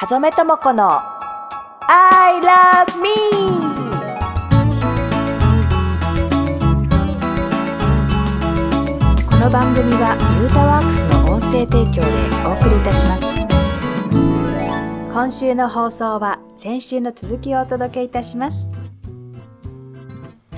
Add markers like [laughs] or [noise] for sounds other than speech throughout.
はぞめともこの I love me! この番組はユータワークスの音声提供でお送りいたします。今週の放送は先週の続きをお届けいたします。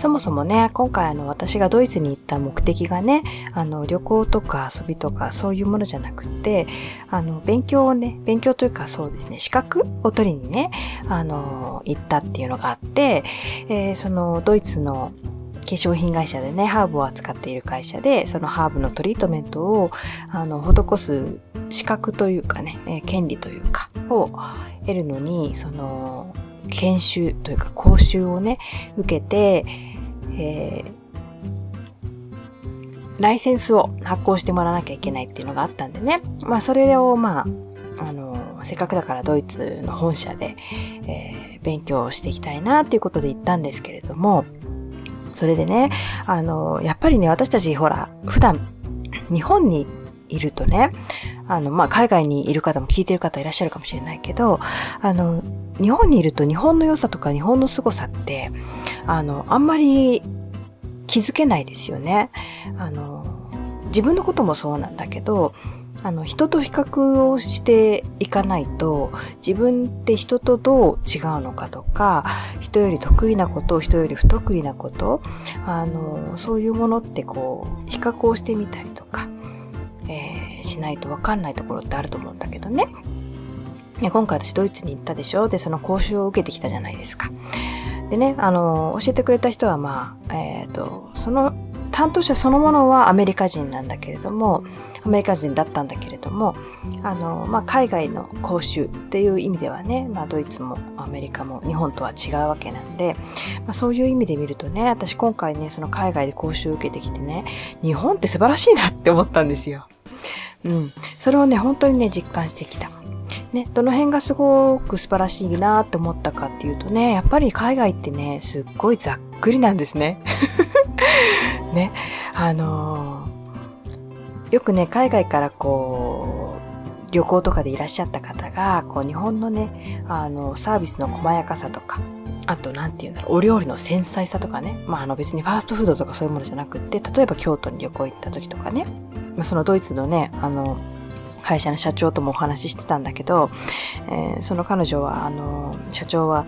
そもそもね、今回あの私がドイツに行った目的がね、あの旅行とか遊びとかそういうものじゃなくて、あの勉強をね、勉強というかそうですね、資格を取りにね、あの行ったっていうのがあって、えー、そのドイツの化粧品会社でね、ハーブを扱っている会社で、そのハーブのトリートメントを、あの、施す資格というかね、えー、権利というか、を得るのに、その、研修というか講習をね、受けて、えー、ライセンスを発行してもらわなきゃいけないっていうのがあったんでね。まあそれをまあ、あの、せっかくだからドイツの本社で、えー、勉強していきたいなっていうことで行ったんですけれども、それでね、あの、やっぱりね、私たちほら、普段、日本に行っているとね、あの、まあ、海外にいる方も聞いてる方いらっしゃるかもしれないけど、あの、日本にいると日本の良さとか日本の凄さって、あの、あんまり気づけないですよね。あの、自分のこともそうなんだけど、あの、人と比較をしていかないと、自分って人とどう違うのかとか、人より得意なこと、人より不得意なこと、あの、そういうものってこう、比較をしてみたりとか、えー、しないとわかんないところってあると思うんだけどね。今回私ドイツに行ったでしょ？で、その講習を受けてきたじゃないですか。でね、あの、教えてくれた人はまあ、えっ、ー、と、その担当者そのものはアメリカ人なんだけれども、アメリカ人だったんだけれども、あの、まあ、海外の講習っていう意味ではね、まあ、ドイツもアメリカも日本とは違うわけなんで、まあ、そういう意味で見るとね、私今回ね、その海外で講習を受けてきてね、日本って素晴らしいなって思ったんですよ。うん。それをね、本当にね、実感してきた。ね、どの辺がすごく素晴らしいなって思ったかっていうとね、やっぱり海外ってね、すっごいざっくりなんですね。[laughs] ね、あのー、よくね、海外からこう、旅行とかでいらっしゃった方が、こう、日本のね、あの、サービスの細やかさとか、あと、何て言うんだろう、お料理の繊細さとかね。まあ、あの別にファーストフードとかそういうものじゃなくって、例えば京都に旅行行った時とかね、まそのドイツのね、あの、会社の社長ともお話ししてたんだけど、えー、その彼女は、あの、社長は、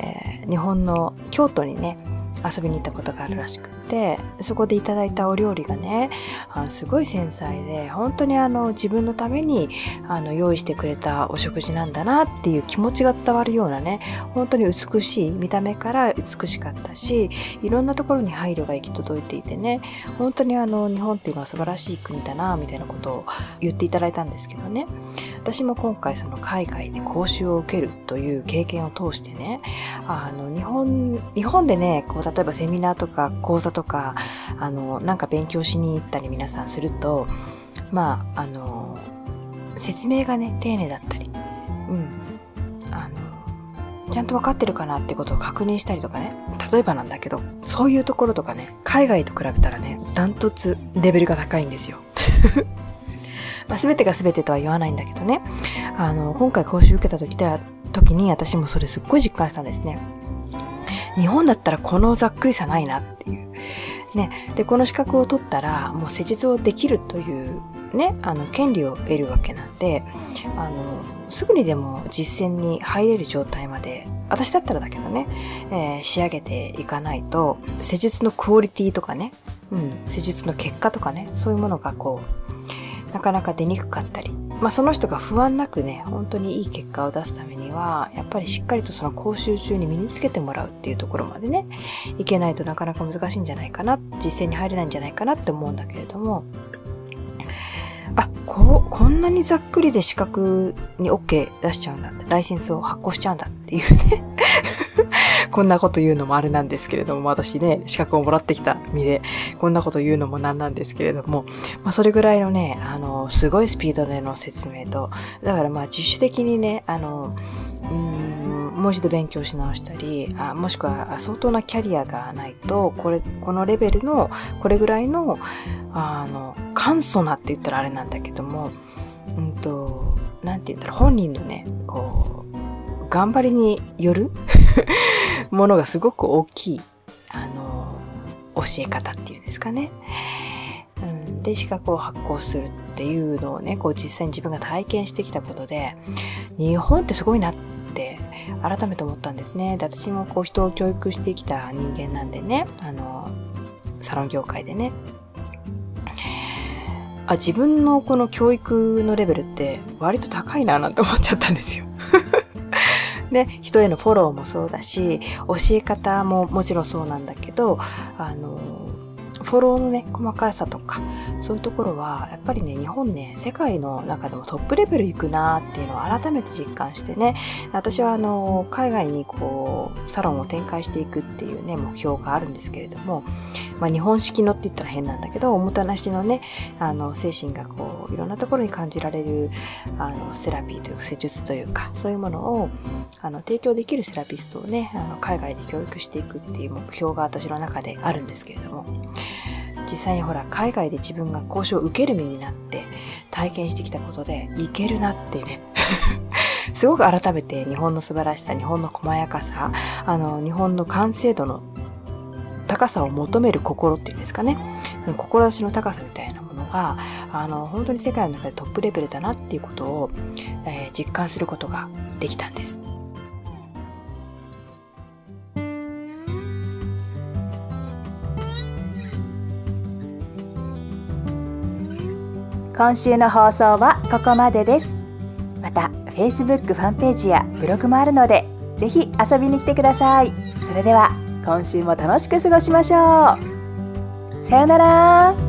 えー、日本の京都にね、遊びに行ったことがあるらしくて、そこでいただいたお料理がね、あのすごい繊細で、本当にあの自分のためにあの用意してくれたお食事なんだなっていう気持ちが伝わるようなね、本当に美しい、見た目から美しかったし、いろんなところに配慮が行き届いていてね、本当にあの日本っていうのは素晴らしい国だな、みたいなことを言っていただいたんですけどね。私も今回その海外で講習を受けるという経験を通してね、あの日本、日本でね、こう例えばセミナーとか講座とか、あの、なんか勉強しに行ったり皆さんすると、まあ、あの、説明がね、丁寧だったり、うん、あの、ちゃんと分かってるかなってことを確認したりとかね、例えばなんだけど、そういうところとかね、海外と比べたらね、ダントツレベルが高いんですよ。[laughs] まあ、全てが全てとは言わないんだけどね。あの、今回講習受けた時で、時に私もそれすっごい実感したんですね。日本だったらこのざっくりさないなっていう。ね。で、この資格を取ったら、もう施術をできるというね、あの、権利を得るわけなんで、あの、すぐにでも実践に入れる状態まで、私だったらだけどね、えー、仕上げていかないと、施術のクオリティとかね、うん、施術の結果とかね、そういうものがこう、なかなか出にくかったり、まあ、その人が不安なくね、本当にいい結果を出すためには、やっぱりしっかりとその講習中に身につけてもらうっていうところまでね、いけないとなかなか難しいんじゃないかな、実践に入れないんじゃないかなって思うんだけれども、あ、こう、こんなにざっくりで資格に OK 出しちゃうんだって、ライセンスを発行しちゃうんだっていうね。[laughs] こんなこと言うのもあれなんですけれども、私ね、資格をもらってきた身で、こんなこと言うのもなんなんですけれども、まあそれぐらいのね、あの、すごいスピードでの説明と、だからまあ自主的にね、あの、うんもう一度勉強し直したりあもしくは相当なキャリアがないとこれこのレベルのこれぐらいのあの簡素なって言ったらあれなんだけどもうんとなんて言うんだろう本人のねこう頑張りによる [laughs] ものがすごく大きい、教え方っていうんですかね。うん、で、資格を発行するっていうのをね、こう実際に自分が体験してきたことで、日本ってすごいなって改めて思ったんですね。で、私もこう人を教育してきた人間なんでね、あの、サロン業界でね。あ、自分のこの教育のレベルって割と高いななんて思っちゃったんですよ。ね、人へのフォローもそうだし、教え方ももちろんそうなんだけど、あの、フォローのね、細かさとか、そういうところは、やっぱりね、日本ね、世界の中でもトップレベル行くなっていうのを改めて実感してね、私はあの、海外にこう、サロンを展開していくっていうね、目標があるんですけれども、まあ日本式のって言ったら変なんだけど、おもてなしのね、あの、精神がこう、いろんなところに感じられる、あの、セラピーというか、施術というか、そういうものを、あの、提供できるセラピストをね、あの、海外で教育していくっていう目標が私の中であるんですけれども、実際にほら海外で自分が交渉を受ける身になって体験してきたことでいけるなってね [laughs] すごく改めて日本の素晴らしさ日本の細やかさあの日本の完成度の高さを求める心っていうんですかね志の高さみたいなものがあの本当に世界の中でトップレベルだなっていうことを、えー、実感することができたんです。今週の放送はここまでです。また Facebook ファンページやブログもあるのでぜひ遊びに来てください。それでは今週も楽しく過ごしましょう。さようなら。